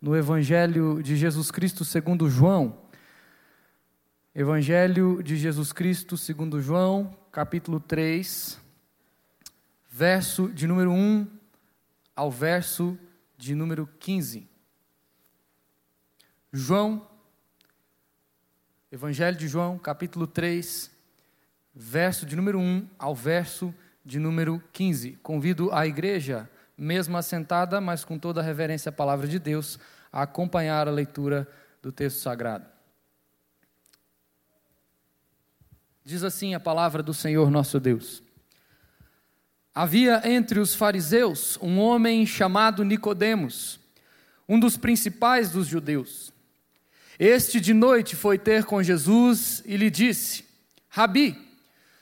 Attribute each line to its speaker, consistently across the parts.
Speaker 1: no Evangelho de Jesus Cristo segundo João. Evangelho de Jesus Cristo segundo João, capítulo 3, verso de número 1 ao verso de número 15. João, Evangelho de João, capítulo 3, verso de número 1 ao verso de número 15. Convido a igreja, mesmo assentada, mas com toda a reverência à palavra de Deus, a acompanhar a leitura do texto sagrado. Diz assim a palavra do Senhor nosso Deus. Havia entre os fariseus um homem chamado Nicodemos, um dos principais dos judeus. Este de noite foi ter com Jesus e lhe disse: Rabi,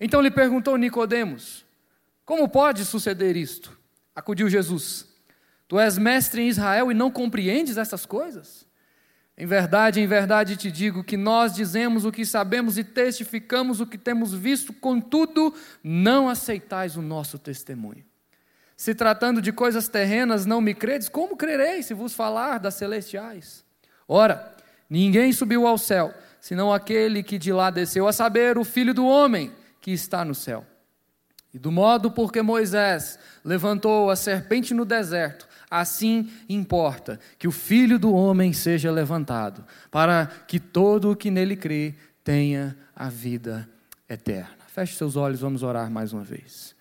Speaker 1: Então lhe perguntou Nicodemos: Como pode suceder isto? Acudiu Jesus: Tu és mestre em Israel e não compreendes essas coisas? Em verdade, em verdade te digo que nós dizemos o que sabemos e testificamos o que temos visto, contudo, não aceitais o nosso testemunho. Se tratando de coisas terrenas, não me credes, como crerei se vos falar das celestiais? Ora, ninguém subiu ao céu, senão aquele que de lá desceu, a saber, o Filho do Homem que está no céu. E do modo porque Moisés levantou a serpente no deserto, Assim importa que o Filho do Homem seja levantado, para que todo o que nele crê tenha a vida eterna. Feche seus olhos, vamos orar mais uma vez.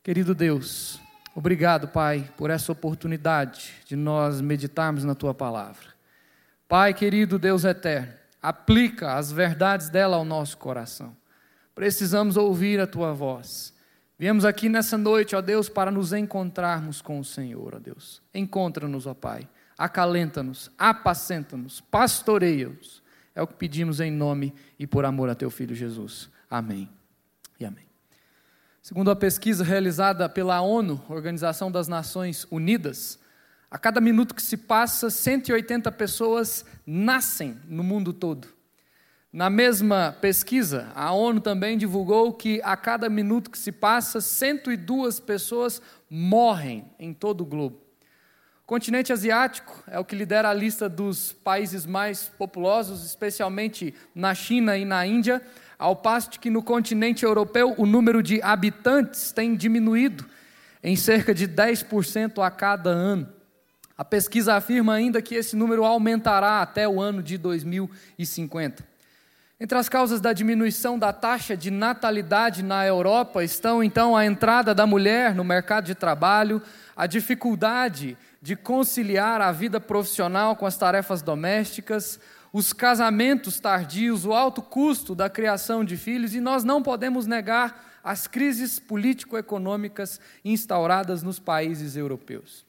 Speaker 1: Querido Deus, obrigado, Pai, por essa oportunidade de nós meditarmos na tua palavra. Pai, querido Deus eterno, aplica as verdades dela ao nosso coração. Precisamos ouvir a tua voz. Viemos aqui nessa noite, ó Deus, para nos encontrarmos com o Senhor, ó Deus. Encontra-nos, ó Pai. Acalenta-nos, apacenta-nos, pastoreia-nos. É o que pedimos em nome e por amor a teu filho Jesus. Amém. E amém. Segundo a pesquisa realizada pela ONU, Organização das Nações Unidas, a cada minuto que se passa, 180 pessoas nascem no mundo todo. Na mesma pesquisa, a ONU também divulgou que a cada minuto que se passa, 102 pessoas morrem em todo o globo. O continente asiático é o que lidera a lista dos países mais populosos, especialmente na China e na Índia, ao passo que no continente europeu o número de habitantes tem diminuído em cerca de 10% a cada ano. A pesquisa afirma ainda que esse número aumentará até o ano de 2050. Entre as causas da diminuição da taxa de natalidade na Europa estão então a entrada da mulher no mercado de trabalho, a dificuldade de conciliar a vida profissional com as tarefas domésticas, os casamentos tardios, o alto custo da criação de filhos, e nós não podemos negar as crises político-econômicas instauradas nos países europeus.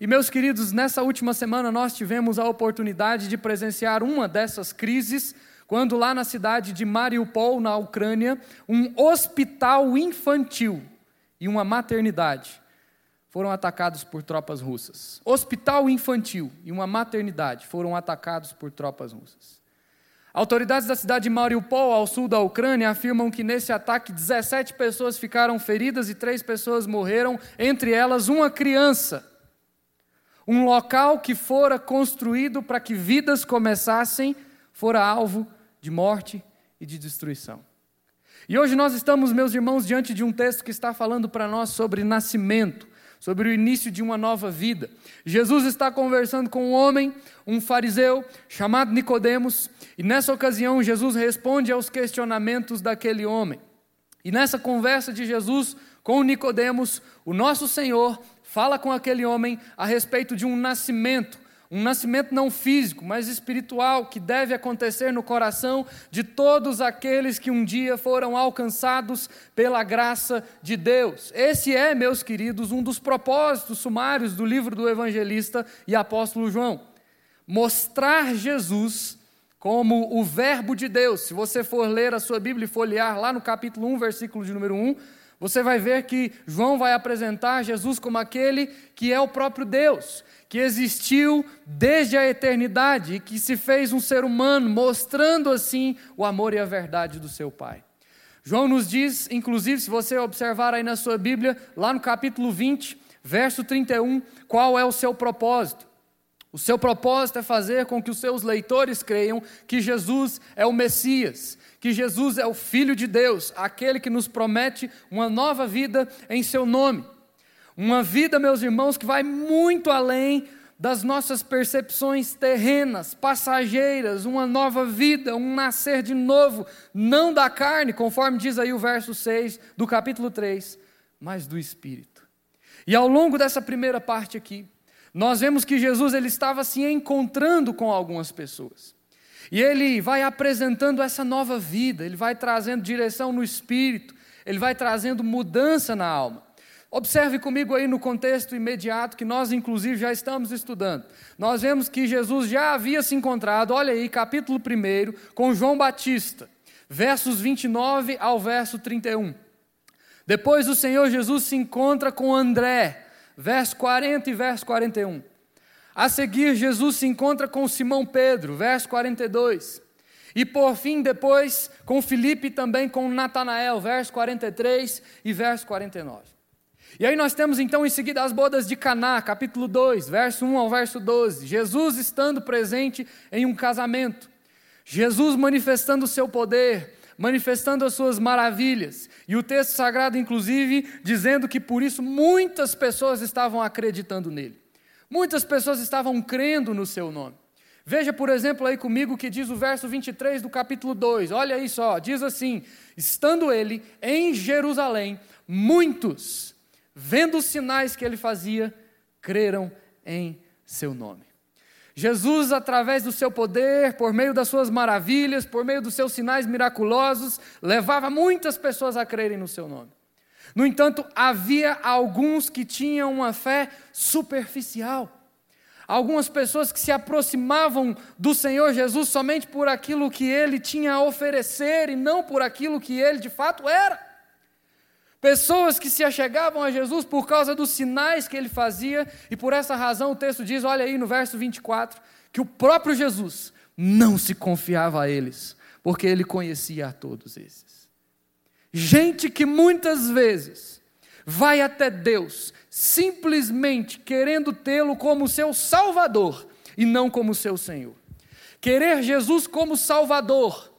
Speaker 1: E, meus queridos, nessa última semana nós tivemos a oportunidade de presenciar uma dessas crises quando lá na cidade de Mariupol, na Ucrânia, um hospital infantil e uma maternidade foram atacados por tropas russas. Hospital infantil e uma maternidade foram atacados por tropas russas. Autoridades da cidade de Mariupol, ao sul da Ucrânia, afirmam que nesse ataque 17 pessoas ficaram feridas e três pessoas morreram, entre elas uma criança. Um local que fora construído para que vidas começassem, fora alvo de morte e de destruição. E hoje nós estamos, meus irmãos, diante de um texto que está falando para nós sobre nascimento, sobre o início de uma nova vida. Jesus está conversando com um homem, um fariseu chamado Nicodemos, e nessa ocasião Jesus responde aos questionamentos daquele homem. E nessa conversa de Jesus com Nicodemos, o nosso Senhor fala com aquele homem a respeito de um nascimento, um nascimento não físico, mas espiritual, que deve acontecer no coração de todos aqueles que um dia foram alcançados pela graça de Deus. Esse é, meus queridos, um dos propósitos sumários do livro do evangelista e apóstolo João. Mostrar Jesus como o Verbo de Deus. Se você for ler a sua Bíblia e folhear lá no capítulo 1, versículo de número 1, você vai ver que João vai apresentar Jesus como aquele que é o próprio Deus, que existiu desde a eternidade e que se fez um ser humano, mostrando assim o amor e a verdade do seu Pai. João nos diz, inclusive, se você observar aí na sua Bíblia, lá no capítulo 20, verso 31, qual é o seu propósito. O seu propósito é fazer com que os seus leitores creiam que Jesus é o Messias, que Jesus é o Filho de Deus, aquele que nos promete uma nova vida em seu nome. Uma vida, meus irmãos, que vai muito além das nossas percepções terrenas, passageiras, uma nova vida, um nascer de novo, não da carne, conforme diz aí o verso 6 do capítulo 3, mas do Espírito. E ao longo dessa primeira parte aqui, nós vemos que Jesus ele estava se encontrando com algumas pessoas. E ele vai apresentando essa nova vida, ele vai trazendo direção no espírito, ele vai trazendo mudança na alma. Observe comigo aí no contexto imediato que nós, inclusive, já estamos estudando. Nós vemos que Jesus já havia se encontrado, olha aí, capítulo 1, com João Batista, versos 29 ao verso 31. Depois o Senhor Jesus se encontra com André, verso 40 e verso 41. A seguir, Jesus se encontra com Simão Pedro, verso 42. E por fim, depois, com Filipe e também com Natanael, verso 43 e verso 49. E aí nós temos então em seguida as bodas de Caná, capítulo 2, verso 1 ao verso 12. Jesus estando presente em um casamento. Jesus manifestando o seu poder, manifestando as suas maravilhas. E o texto sagrado, inclusive, dizendo que por isso muitas pessoas estavam acreditando nele. Muitas pessoas estavam crendo no seu nome. Veja, por exemplo, aí comigo o que diz o verso 23 do capítulo 2. Olha aí só, diz assim: Estando ele em Jerusalém, muitos, vendo os sinais que ele fazia, creram em seu nome. Jesus, através do seu poder, por meio das suas maravilhas, por meio dos seus sinais miraculosos, levava muitas pessoas a crerem no seu nome. No entanto, havia alguns que tinham uma fé superficial. Algumas pessoas que se aproximavam do Senhor Jesus somente por aquilo que ele tinha a oferecer e não por aquilo que ele de fato era. Pessoas que se achegavam a Jesus por causa dos sinais que ele fazia, e por essa razão o texto diz, olha aí no verso 24, que o próprio Jesus não se confiava a eles, porque ele conhecia a todos esses. Gente que muitas vezes vai até Deus simplesmente querendo tê-lo como seu Salvador e não como seu Senhor. Querer Jesus como Salvador,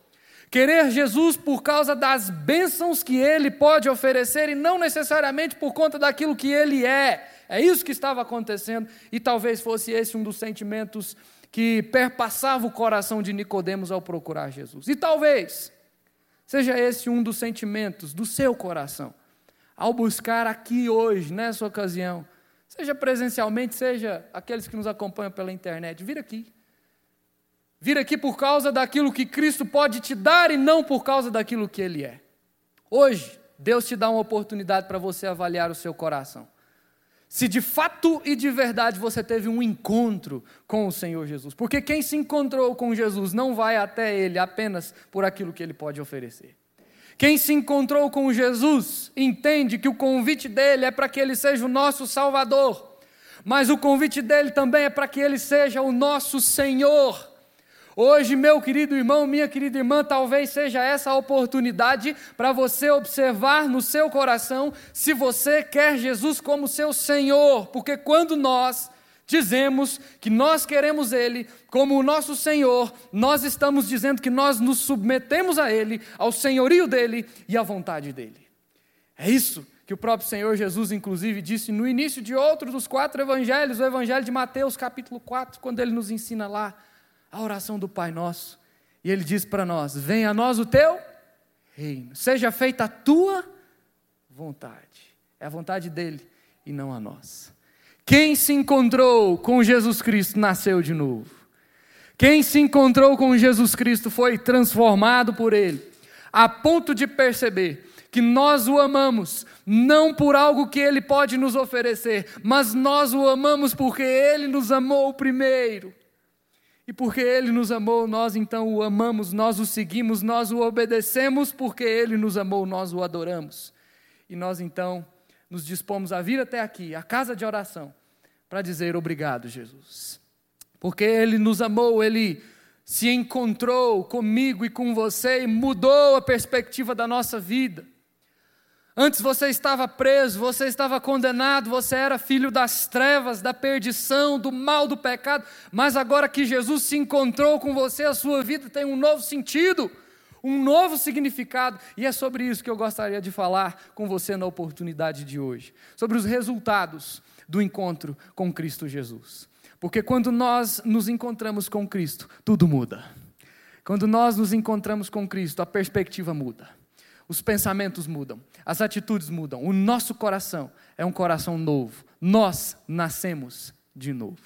Speaker 1: querer Jesus por causa das bênçãos que ele pode oferecer e não necessariamente por conta daquilo que ele é. É isso que estava acontecendo e talvez fosse esse um dos sentimentos que perpassava o coração de Nicodemos ao procurar Jesus. E talvez Seja esse um dos sentimentos do seu coração, ao buscar aqui hoje, nessa ocasião, seja presencialmente, seja aqueles que nos acompanham pela internet, vir aqui. Vir aqui por causa daquilo que Cristo pode te dar e não por causa daquilo que Ele é. Hoje, Deus te dá uma oportunidade para você avaliar o seu coração se de fato e de verdade você teve um encontro com o Senhor Jesus. Porque quem se encontrou com Jesus não vai até Ele apenas por aquilo que Ele pode oferecer. Quem se encontrou com Jesus entende que o convite dele é para que Ele seja o nosso Salvador, mas o convite dele também é para que Ele seja o nosso Senhor. Hoje, meu querido irmão, minha querida irmã, talvez seja essa a oportunidade para você observar no seu coração se você quer Jesus como seu Senhor, porque quando nós dizemos que nós queremos Ele como o nosso Senhor, nós estamos dizendo que nós nos submetemos a Ele, ao senhorio dele e à vontade dele. É isso que o próprio Senhor Jesus, inclusive, disse no início de outro dos quatro evangelhos, o evangelho de Mateus, capítulo 4, quando ele nos ensina lá a oração do Pai Nosso. E ele diz para nós: Venha a nós o teu reino, seja feita a tua vontade. É a vontade dele e não a nossa. Quem se encontrou com Jesus Cristo nasceu de novo. Quem se encontrou com Jesus Cristo foi transformado por ele, a ponto de perceber que nós o amamos, não por algo que ele pode nos oferecer, mas nós o amamos porque ele nos amou primeiro. E porque ele nos amou, nós então o amamos, nós o seguimos, nós o obedecemos, porque ele nos amou, nós o adoramos. E nós então nos dispomos a vir até aqui, a casa de oração, para dizer obrigado, Jesus. Porque ele nos amou, ele se encontrou comigo e com você e mudou a perspectiva da nossa vida. Antes você estava preso, você estava condenado, você era filho das trevas, da perdição, do mal, do pecado, mas agora que Jesus se encontrou com você, a sua vida tem um novo sentido, um novo significado, e é sobre isso que eu gostaria de falar com você na oportunidade de hoje, sobre os resultados do encontro com Cristo Jesus. Porque quando nós nos encontramos com Cristo, tudo muda. Quando nós nos encontramos com Cristo, a perspectiva muda. Os pensamentos mudam, as atitudes mudam, o nosso coração é um coração novo. Nós nascemos de novo.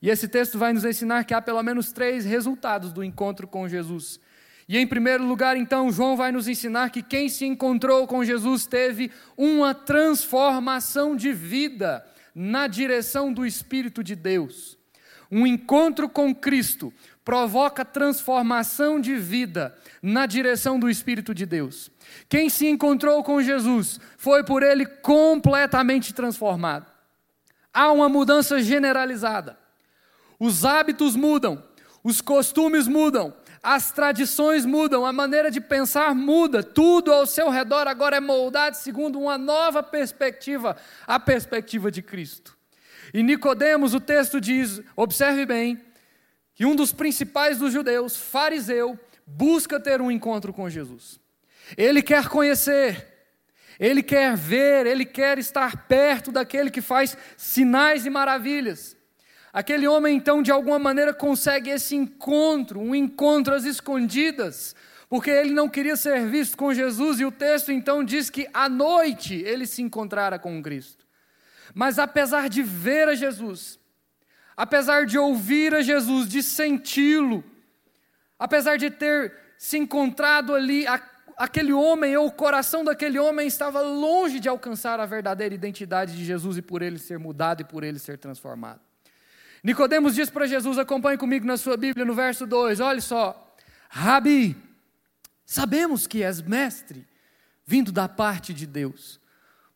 Speaker 1: E esse texto vai nos ensinar que há pelo menos três resultados do encontro com Jesus. E em primeiro lugar, então, João vai nos ensinar que quem se encontrou com Jesus teve uma transformação de vida na direção do Espírito de Deus. Um encontro com Cristo provoca transformação de vida na direção do Espírito de Deus. Quem se encontrou com Jesus foi por ele completamente transformado. Há uma mudança generalizada. Os hábitos mudam, os costumes mudam, as tradições mudam, a maneira de pensar muda, tudo ao seu redor agora é moldado segundo uma nova perspectiva, a perspectiva de Cristo. E Nicodemos, o texto diz, observe bem, que um dos principais dos judeus, fariseu, busca ter um encontro com Jesus. Ele quer conhecer, ele quer ver, ele quer estar perto daquele que faz sinais e maravilhas. Aquele homem, então, de alguma maneira consegue esse encontro, um encontro às escondidas, porque ele não queria ser visto com Jesus, e o texto então diz que à noite ele se encontrara com Cristo. Mas apesar de ver a Jesus, apesar de ouvir a Jesus, de senti-lo, apesar de ter se encontrado ali, aquele homem, ou o coração daquele homem estava longe de alcançar a verdadeira identidade de Jesus e por ele ser mudado e por ele ser transformado. Nicodemos diz para Jesus, acompanhe comigo na sua Bíblia no verso 2, olha só, Rabi, sabemos que és mestre, vindo da parte de Deus.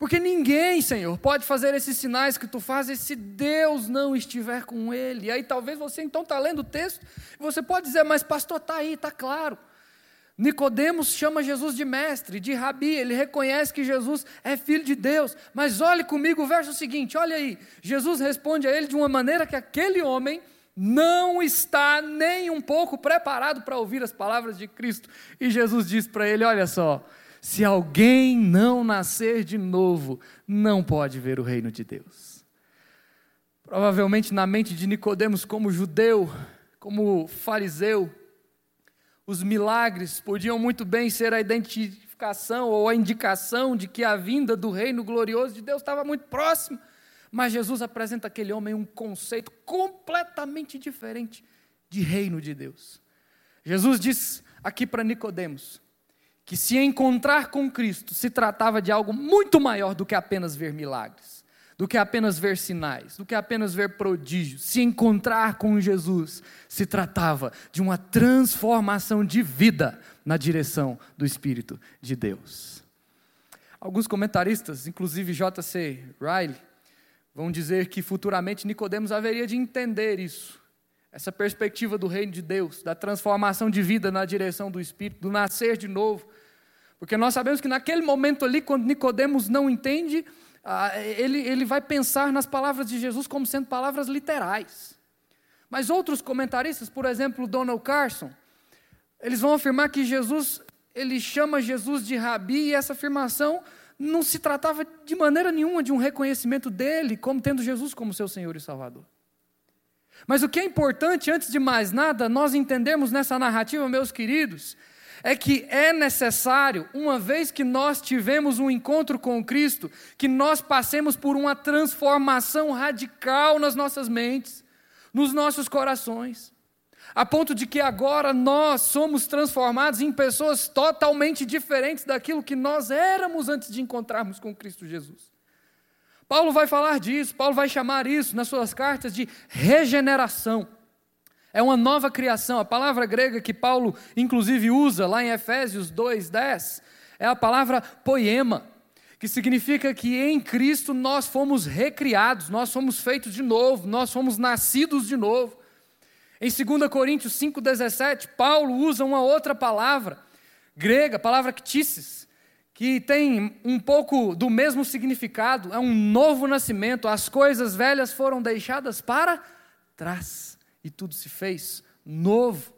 Speaker 1: Porque ninguém, Senhor, pode fazer esses sinais que tu fazes se Deus não estiver com ele. E aí talvez você então está lendo o texto, e você pode dizer, mas pastor, está aí, está claro. Nicodemos chama Jesus de mestre, de rabi, ele reconhece que Jesus é filho de Deus. Mas olhe comigo o verso seguinte, olha aí. Jesus responde a ele de uma maneira que aquele homem não está nem um pouco preparado para ouvir as palavras de Cristo. E Jesus diz para ele: Olha só, se alguém não nascer de novo, não pode ver o reino de Deus. Provavelmente na mente de Nicodemos, como judeu, como fariseu, os milagres podiam muito bem ser a identificação ou a indicação de que a vinda do reino glorioso de Deus estava muito próximo. Mas Jesus apresenta aquele homem um conceito completamente diferente de reino de Deus. Jesus diz aqui para Nicodemos que se encontrar com Cristo se tratava de algo muito maior do que apenas ver milagres do que apenas ver sinais, do que apenas ver prodígios. Se encontrar com Jesus se tratava de uma transformação de vida na direção do Espírito de Deus. Alguns comentaristas, inclusive J.C. Riley, vão dizer que futuramente Nicodemos haveria de entender isso, essa perspectiva do reino de Deus, da transformação de vida na direção do Espírito, do nascer de novo. Porque nós sabemos que naquele momento ali, quando Nicodemos não entende, ah, ele, ele vai pensar nas palavras de Jesus como sendo palavras literais. Mas outros comentaristas, por exemplo, Donald Carson, eles vão afirmar que Jesus, ele chama Jesus de rabi, e essa afirmação não se tratava de maneira nenhuma de um reconhecimento dele como tendo Jesus como seu Senhor e Salvador. Mas o que é importante, antes de mais nada, nós entendemos nessa narrativa, meus queridos, é que é necessário, uma vez que nós tivemos um encontro com Cristo, que nós passemos por uma transformação radical nas nossas mentes, nos nossos corações, a ponto de que agora nós somos transformados em pessoas totalmente diferentes daquilo que nós éramos antes de encontrarmos com Cristo Jesus. Paulo vai falar disso, Paulo vai chamar isso nas suas cartas de regeneração. É uma nova criação. A palavra grega que Paulo, inclusive, usa lá em Efésios 2,10 é a palavra poema, que significa que em Cristo nós fomos recriados, nós fomos feitos de novo, nós fomos nascidos de novo. Em 2 Coríntios 5,17, Paulo usa uma outra palavra grega, a palavra ktisis, que tem um pouco do mesmo significado, é um novo nascimento, as coisas velhas foram deixadas para trás e tudo se fez novo.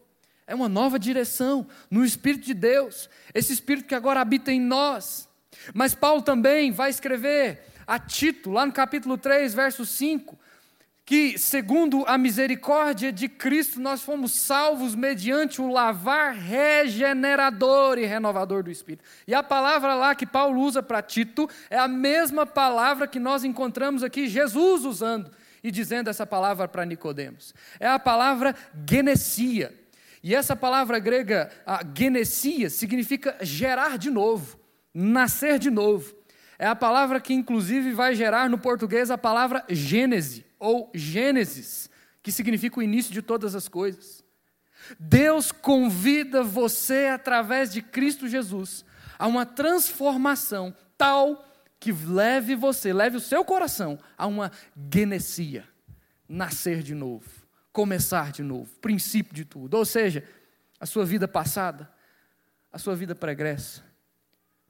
Speaker 1: É uma nova direção no Espírito de Deus, esse Espírito que agora habita em nós. Mas Paulo também vai escrever a Tito, lá no capítulo 3, verso 5, que, segundo a misericórdia de Cristo, nós fomos salvos mediante o lavar regenerador e renovador do Espírito. E a palavra lá que Paulo usa para Tito é a mesma palavra que nós encontramos aqui Jesus usando e dizendo essa palavra para Nicodemos. É a palavra genesia. E essa palavra grega, a genesia, significa gerar de novo, nascer de novo. É a palavra que inclusive vai gerar no português a palavra gênese ou Gênesis, que significa o início de todas as coisas. Deus convida você, através de Cristo Jesus, a uma transformação tal que leve você, leve o seu coração a uma genesia, nascer de novo, começar de novo, princípio de tudo. Ou seja, a sua vida passada, a sua vida pregressa,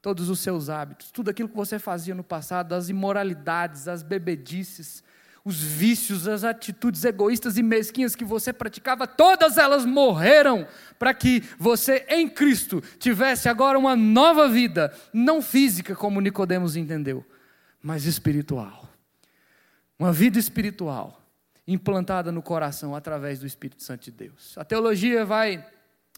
Speaker 1: todos os seus hábitos, tudo aquilo que você fazia no passado, as imoralidades, as bebedices, os vícios, as atitudes egoístas e mesquinhas que você praticava, todas elas morreram para que você em Cristo tivesse agora uma nova vida, não física como Nicodemos entendeu, mas espiritual. Uma vida espiritual implantada no coração através do Espírito Santo de Deus. A teologia vai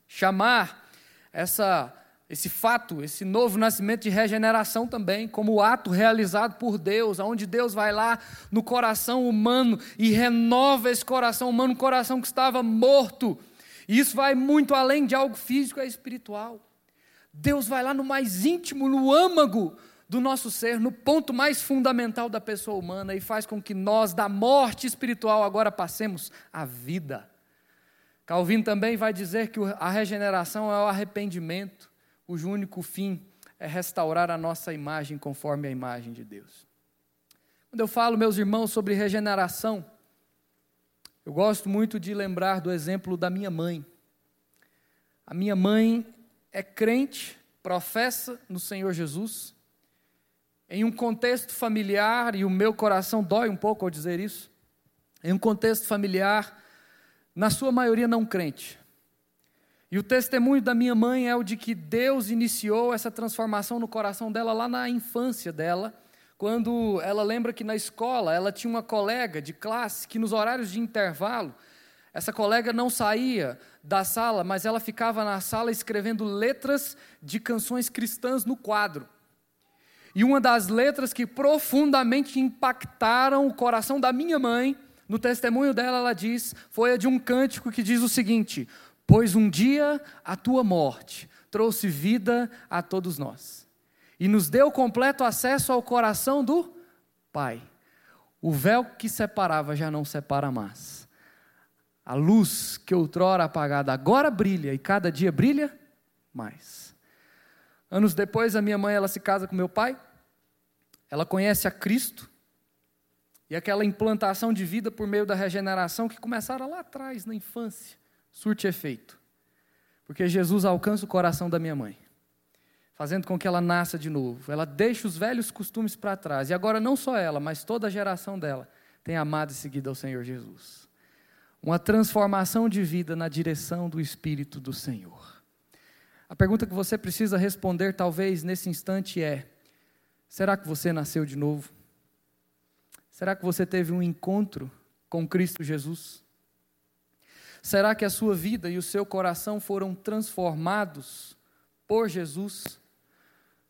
Speaker 1: chamar essa esse fato, esse novo nascimento de regeneração também, como o ato realizado por Deus, onde Deus vai lá no coração humano e renova esse coração humano, um coração que estava morto. E isso vai muito além de algo físico, é espiritual. Deus vai lá no mais íntimo, no âmago do nosso ser, no ponto mais fundamental da pessoa humana e faz com que nós, da morte espiritual, agora passemos a vida. Calvino também vai dizer que a regeneração é o arrependimento cujo único fim é restaurar a nossa imagem conforme a imagem de Deus. Quando eu falo, meus irmãos, sobre regeneração, eu gosto muito de lembrar do exemplo da minha mãe. A minha mãe é crente, professa no Senhor Jesus, em um contexto familiar, e o meu coração dói um pouco ao dizer isso, em um contexto familiar, na sua maioria não crente. E o testemunho da minha mãe é o de que Deus iniciou essa transformação no coração dela lá na infância dela, quando ela lembra que na escola ela tinha uma colega de classe que nos horários de intervalo, essa colega não saía da sala, mas ela ficava na sala escrevendo letras de canções cristãs no quadro. E uma das letras que profundamente impactaram o coração da minha mãe, no testemunho dela, ela diz, foi a de um cântico que diz o seguinte: Pois um dia a tua morte trouxe vida a todos nós e nos deu completo acesso ao coração do Pai. O véu que separava já não separa mais. A luz que outrora apagada agora brilha e cada dia brilha mais. Anos depois, a minha mãe ela se casa com meu pai. Ela conhece a Cristo e aquela implantação de vida por meio da regeneração que começaram lá atrás, na infância surte efeito. Porque Jesus alcança o coração da minha mãe, fazendo com que ela nasça de novo. Ela deixa os velhos costumes para trás. E agora não só ela, mas toda a geração dela tem amado e seguido ao Senhor Jesus. Uma transformação de vida na direção do Espírito do Senhor. A pergunta que você precisa responder, talvez, nesse instante é: Será que você nasceu de novo? Será que você teve um encontro com Cristo Jesus? Será que a sua vida e o seu coração foram transformados por Jesus?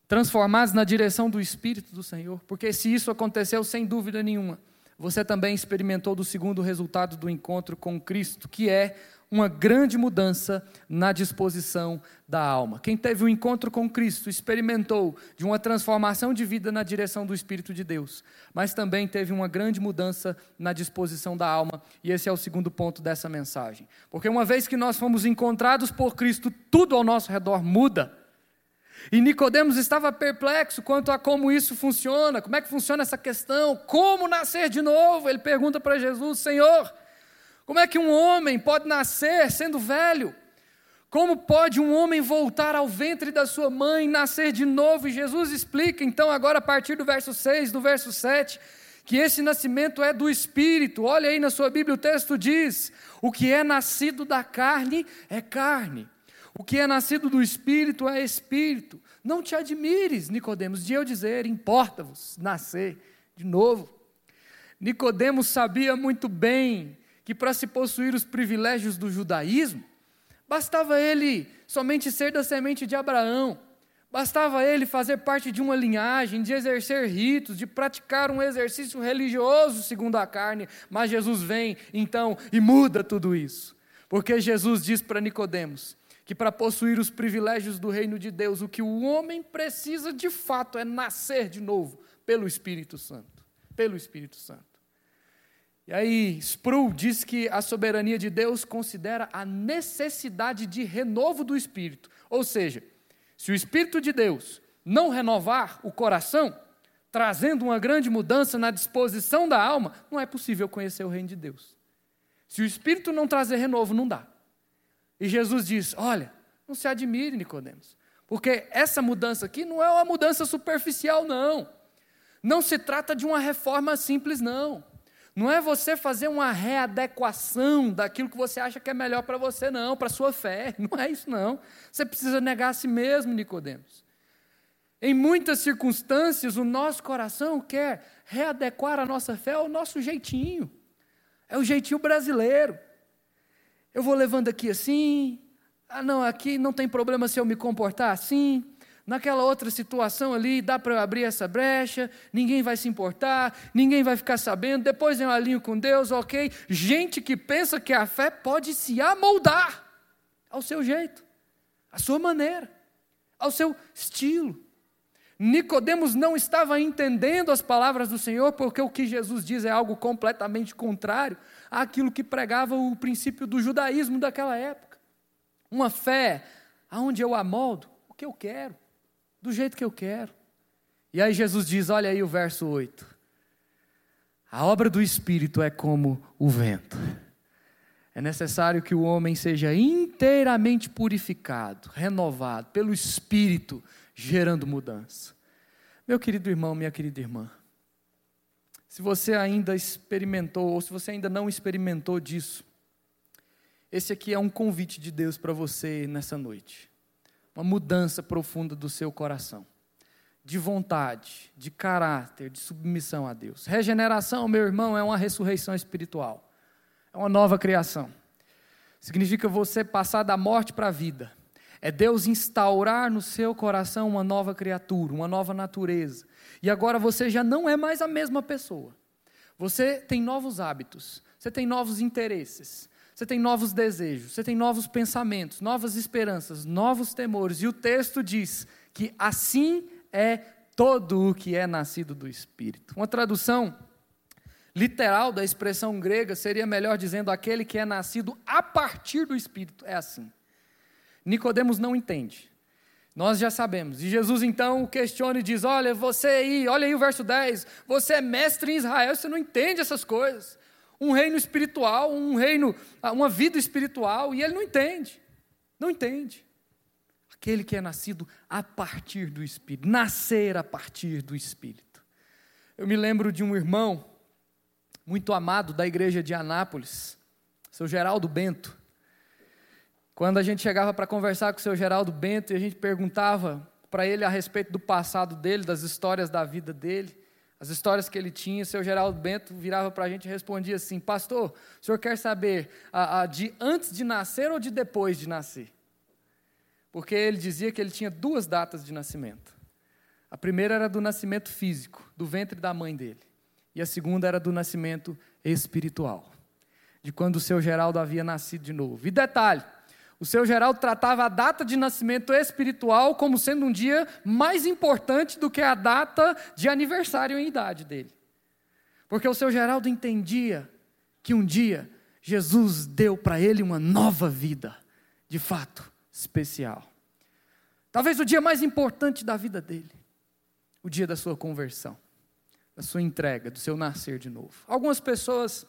Speaker 1: Transformados na direção do Espírito do Senhor? Porque se isso aconteceu, sem dúvida nenhuma, você também experimentou do segundo resultado do encontro com Cristo, que é uma grande mudança na disposição da alma. Quem teve um encontro com Cristo experimentou de uma transformação de vida na direção do Espírito de Deus, mas também teve uma grande mudança na disposição da alma, e esse é o segundo ponto dessa mensagem. Porque uma vez que nós fomos encontrados por Cristo, tudo ao nosso redor muda. E Nicodemos estava perplexo quanto a como isso funciona, como é que funciona essa questão, como nascer de novo. Ele pergunta para Jesus: Senhor, como é que um homem pode nascer sendo velho? Como pode um homem voltar ao ventre da sua mãe, nascer de novo? E Jesus explica, então, agora a partir do verso 6, do verso 7, que esse nascimento é do Espírito. Olha aí na sua Bíblia, o texto diz: o que é nascido da carne é carne, o que é nascido do espírito é espírito. Não te admires, Nicodemos, de eu dizer, importa-vos nascer de novo. Nicodemos sabia muito bem que para se possuir os privilégios do judaísmo, bastava ele somente ser da semente de Abraão, bastava ele fazer parte de uma linhagem, de exercer ritos, de praticar um exercício religioso segundo a carne, mas Jesus vem então e muda tudo isso. Porque Jesus diz para Nicodemos: que para possuir os privilégios do reino de Deus, o que o homem precisa de fato é nascer de novo pelo Espírito Santo. Pelo Espírito Santo. E aí, Sproul diz que a soberania de Deus considera a necessidade de renovo do Espírito. Ou seja, se o Espírito de Deus não renovar o coração, trazendo uma grande mudança na disposição da alma, não é possível conhecer o reino de Deus. Se o Espírito não trazer renovo, não dá. E Jesus diz: Olha, não se admire, Nicodemos, porque essa mudança aqui não é uma mudança superficial, não. Não se trata de uma reforma simples, não. Não é você fazer uma readequação daquilo que você acha que é melhor para você, não, para a sua fé. Não é isso, não. Você precisa negar a si mesmo, Nicodemos. Em muitas circunstâncias, o nosso coração quer readequar a nossa fé ao nosso jeitinho. É o jeitinho brasileiro. Eu vou levando aqui assim. Ah, não, aqui não tem problema se eu me comportar assim. Naquela outra situação ali, dá para eu abrir essa brecha, ninguém vai se importar, ninguém vai ficar sabendo, depois eu alinho com Deus, ok? Gente que pensa que a fé pode se amoldar ao seu jeito, à sua maneira, ao seu estilo. Nicodemos não estava entendendo as palavras do Senhor, porque o que Jesus diz é algo completamente contrário àquilo que pregava o princípio do judaísmo daquela época. Uma fé aonde eu amoldo o que eu quero, do jeito que eu quero. E aí Jesus diz, olha aí o verso 8. A obra do Espírito é como o vento. É necessário que o homem seja inteiramente purificado, renovado pelo Espírito, gerando mudança. Meu querido irmão, minha querida irmã, se você ainda experimentou, ou se você ainda não experimentou disso, esse aqui é um convite de Deus para você nessa noite. Uma mudança profunda do seu coração, de vontade, de caráter, de submissão a Deus. Regeneração, meu irmão, é uma ressurreição espiritual, é uma nova criação. Significa você passar da morte para a vida. É Deus instaurar no seu coração uma nova criatura, uma nova natureza. E agora você já não é mais a mesma pessoa. Você tem novos hábitos, você tem novos interesses, você tem novos desejos, você tem novos pensamentos, novas esperanças, novos temores. E o texto diz que assim é todo o que é nascido do Espírito. Uma tradução literal da expressão grega seria melhor dizendo aquele que é nascido a partir do Espírito. É assim. Nicodemos não entende. Nós já sabemos. E Jesus então o questiona e diz: Olha, você aí, olha aí o verso 10, você é mestre em Israel, você não entende essas coisas. Um reino espiritual, um reino, ah, uma vida espiritual, e ele não entende. Não entende. Aquele que é nascido a partir do Espírito, nascer a partir do Espírito. Eu me lembro de um irmão muito amado da igreja de Anápolis, seu Geraldo Bento. Quando a gente chegava para conversar com o seu Geraldo Bento e a gente perguntava para ele a respeito do passado dele, das histórias da vida dele, as histórias que ele tinha. O seu Geraldo Bento virava para a gente e respondia assim: Pastor, o senhor quer saber a, a, de antes de nascer ou de depois de nascer? Porque ele dizia que ele tinha duas datas de nascimento. A primeira era do nascimento físico, do ventre da mãe dele. E a segunda era do nascimento espiritual, de quando o seu Geraldo havia nascido de novo. E detalhe: o seu Geraldo tratava a data de nascimento espiritual como sendo um dia mais importante do que a data de aniversário em idade dele. Porque o seu Geraldo entendia que um dia Jesus deu para ele uma nova vida, de fato, especial. Talvez o dia mais importante da vida dele, o dia da sua conversão, da sua entrega, do seu nascer de novo. Algumas pessoas,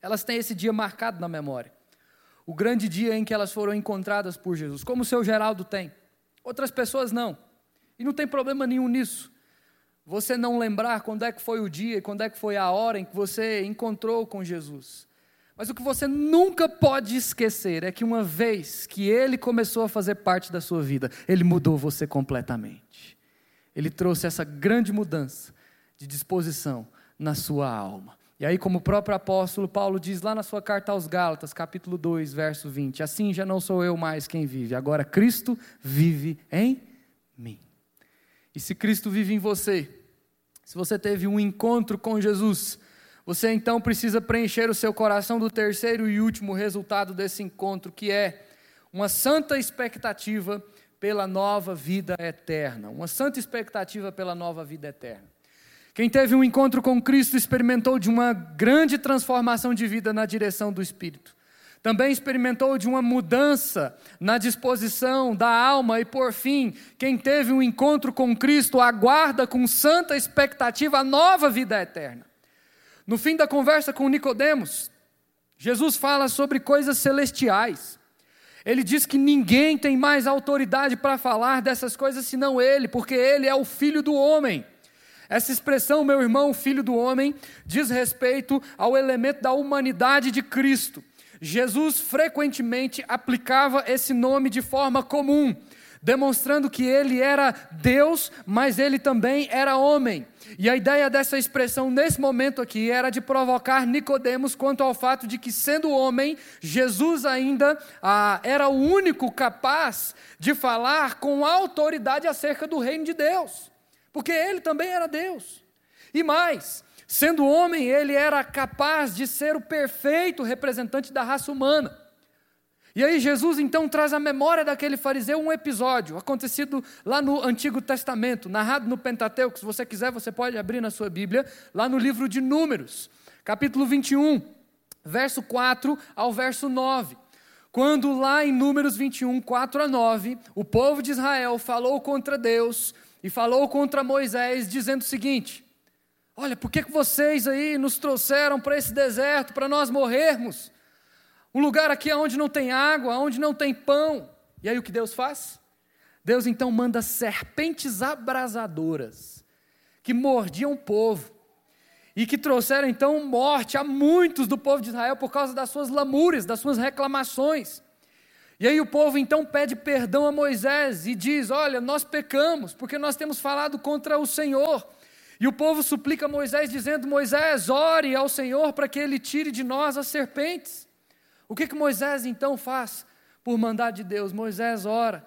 Speaker 1: elas têm esse dia marcado na memória o grande dia em que elas foram encontradas por Jesus, como o seu Geraldo tem. Outras pessoas não. E não tem problema nenhum nisso. Você não lembrar quando é que foi o dia, quando é que foi a hora em que você encontrou com Jesus. Mas o que você nunca pode esquecer é que uma vez que ele começou a fazer parte da sua vida, ele mudou você completamente. Ele trouxe essa grande mudança de disposição na sua alma. E aí, como o próprio apóstolo Paulo diz lá na sua carta aos Gálatas, capítulo 2, verso 20: Assim já não sou eu mais quem vive, agora Cristo vive em mim. E se Cristo vive em você, se você teve um encontro com Jesus, você então precisa preencher o seu coração do terceiro e último resultado desse encontro, que é uma santa expectativa pela nova vida eterna. Uma santa expectativa pela nova vida eterna. Quem teve um encontro com Cristo experimentou de uma grande transformação de vida na direção do Espírito. Também experimentou de uma mudança na disposição da alma, e por fim, quem teve um encontro com Cristo aguarda com santa expectativa a nova vida eterna. No fim da conversa com Nicodemos, Jesus fala sobre coisas celestiais. Ele diz que ninguém tem mais autoridade para falar dessas coisas senão ele, porque ele é o filho do homem. Essa expressão, meu irmão, filho do homem, diz respeito ao elemento da humanidade de Cristo. Jesus frequentemente aplicava esse nome de forma comum, demonstrando que ele era Deus, mas ele também era homem. E a ideia dessa expressão nesse momento aqui era de provocar Nicodemos quanto ao fato de que sendo homem, Jesus ainda ah, era o único capaz de falar com autoridade acerca do reino de Deus porque ele também era Deus. E mais, sendo homem, ele era capaz de ser o perfeito representante da raça humana. E aí Jesus então traz à memória daquele fariseu um episódio acontecido lá no Antigo Testamento, narrado no Pentateuco. Se você quiser, você pode abrir na sua Bíblia, lá no livro de Números, capítulo 21, verso 4 ao verso 9. Quando lá em Números 21, 4 a 9, o povo de Israel falou contra Deus e falou contra Moisés, dizendo o seguinte: Olha, por que vocês aí nos trouxeram para esse deserto, para nós morrermos? Um lugar aqui onde não tem água, onde não tem pão. E aí o que Deus faz? Deus então manda serpentes abrasadoras que mordiam o povo e que trouxeram então morte a muitos do povo de Israel por causa das suas lamúrias, das suas reclamações. E aí o povo então pede perdão a Moisés e diz: Olha, nós pecamos porque nós temos falado contra o Senhor. E o povo suplica a Moisés, dizendo: Moisés, ore ao Senhor para que ele tire de nós as serpentes. O que, que Moisés então faz? Por mandar de Deus, Moisés ora.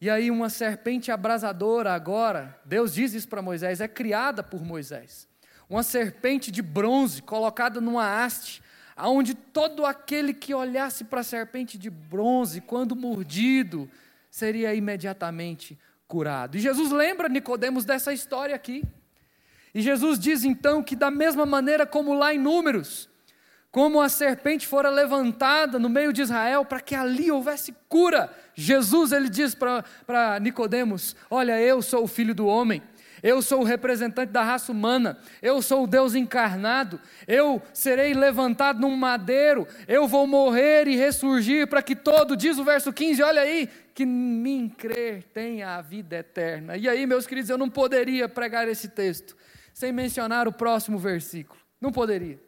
Speaker 1: E aí, uma serpente abrasadora, agora, Deus diz isso para Moisés, é criada por Moisés. Uma serpente de bronze colocada numa haste aonde todo aquele que olhasse para a serpente de bronze, quando mordido, seria imediatamente curado. E Jesus lembra Nicodemos dessa história aqui. E Jesus diz então que da mesma maneira como lá em Números, como a serpente fora levantada no meio de Israel para que ali houvesse cura, Jesus ele diz para Nicodemos: "Olha, eu sou o filho do homem, eu sou o representante da raça humana, eu sou o Deus encarnado, eu serei levantado num madeiro, eu vou morrer e ressurgir para que todo, diz o verso 15, olha aí, que mim crer tenha a vida eterna. E aí, meus queridos, eu não poderia pregar esse texto sem mencionar o próximo versículo, não poderia.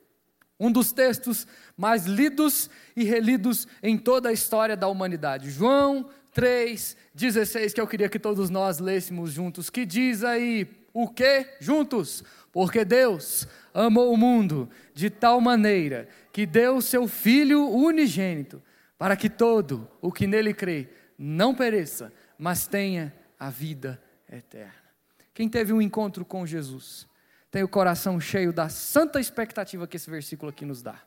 Speaker 1: Um dos textos mais lidos e relidos em toda a história da humanidade. João 3,16, que eu queria que todos nós lêssemos juntos, que diz aí o que juntos? Porque Deus amou o mundo de tal maneira que deu seu Filho unigênito, para que todo o que nele crê não pereça, mas tenha a vida eterna. Quem teve um encontro com Jesus tem o coração cheio da santa expectativa que esse versículo aqui nos dá.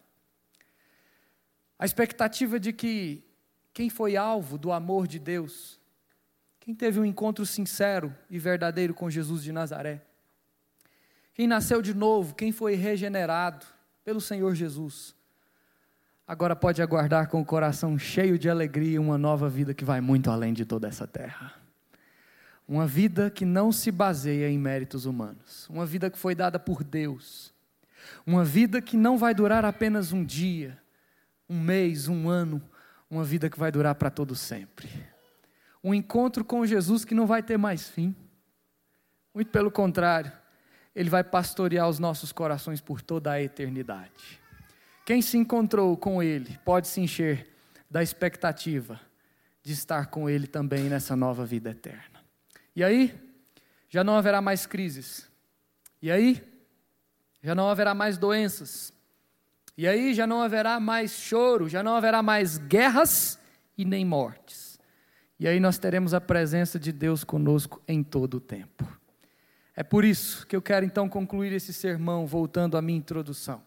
Speaker 1: A expectativa de que quem foi alvo do amor de Deus, quem teve um encontro sincero e verdadeiro com Jesus de Nazaré, quem nasceu de novo, quem foi regenerado pelo Senhor Jesus, agora pode aguardar com o coração cheio de alegria uma nova vida que vai muito além de toda essa terra. Uma vida que não se baseia em méritos humanos, uma vida que foi dada por Deus, uma vida que não vai durar apenas um dia, um mês, um ano, uma vida que vai durar para todo sempre. Um encontro com Jesus que não vai ter mais fim. Muito pelo contrário, ele vai pastorear os nossos corações por toda a eternidade. Quem se encontrou com Ele pode se encher da expectativa de estar com Ele também nessa nova vida eterna. E aí, já não haverá mais crises. E aí, já não haverá mais doenças. E aí, já não haverá mais choro, já não haverá mais guerras e nem mortes. E aí, nós teremos a presença de Deus conosco em todo o tempo. É por isso que eu quero então concluir esse sermão voltando à minha introdução.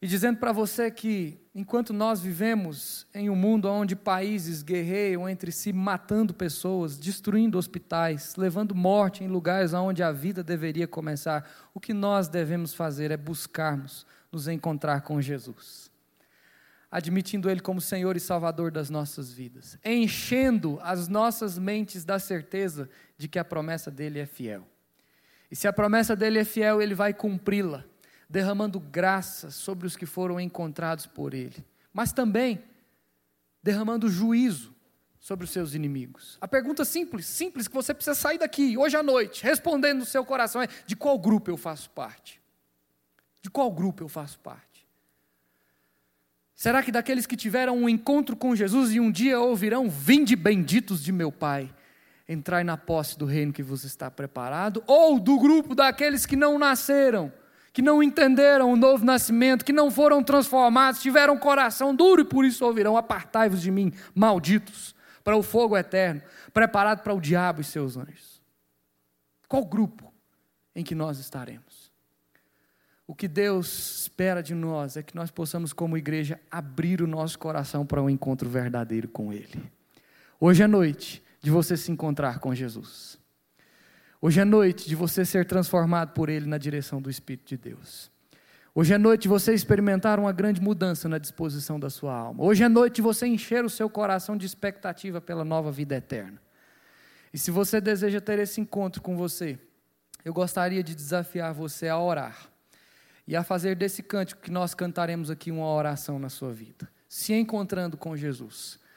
Speaker 1: E dizendo para você que, enquanto nós vivemos em um mundo onde países guerreiam entre si, matando pessoas, destruindo hospitais, levando morte em lugares onde a vida deveria começar, o que nós devemos fazer é buscarmos nos encontrar com Jesus, admitindo Ele como Senhor e Salvador das nossas vidas, enchendo as nossas mentes da certeza de que a promessa dele é fiel. E se a promessa dele é fiel, ele vai cumpri-la derramando graça sobre os que foram encontrados por Ele, mas também derramando juízo sobre os seus inimigos. A pergunta simples, simples que você precisa sair daqui hoje à noite, respondendo no seu coração é: de qual grupo eu faço parte? De qual grupo eu faço parte? Será que daqueles que tiveram um encontro com Jesus e um dia ouvirão: Vinde benditos de meu Pai, entrai na posse do reino que vos está preparado? Ou do grupo daqueles que não nasceram? que não entenderam o novo nascimento, que não foram transformados, tiveram coração duro e por isso ouvirão: Apartai-vos de mim, malditos, para o fogo eterno, preparado para o diabo e seus anjos. Qual grupo em que nós estaremos? O que Deus espera de nós é que nós possamos, como igreja, abrir o nosso coração para um encontro verdadeiro com Ele. Hoje é noite de você se encontrar com Jesus. Hoje é noite de você ser transformado por Ele na direção do Espírito de Deus. Hoje é noite de você experimentar uma grande mudança na disposição da sua alma. Hoje é noite de você encher o seu coração de expectativa pela nova vida eterna. E se você deseja ter esse encontro com você, eu gostaria de desafiar você a orar e a fazer desse cântico que nós cantaremos aqui uma oração na sua vida, se encontrando com Jesus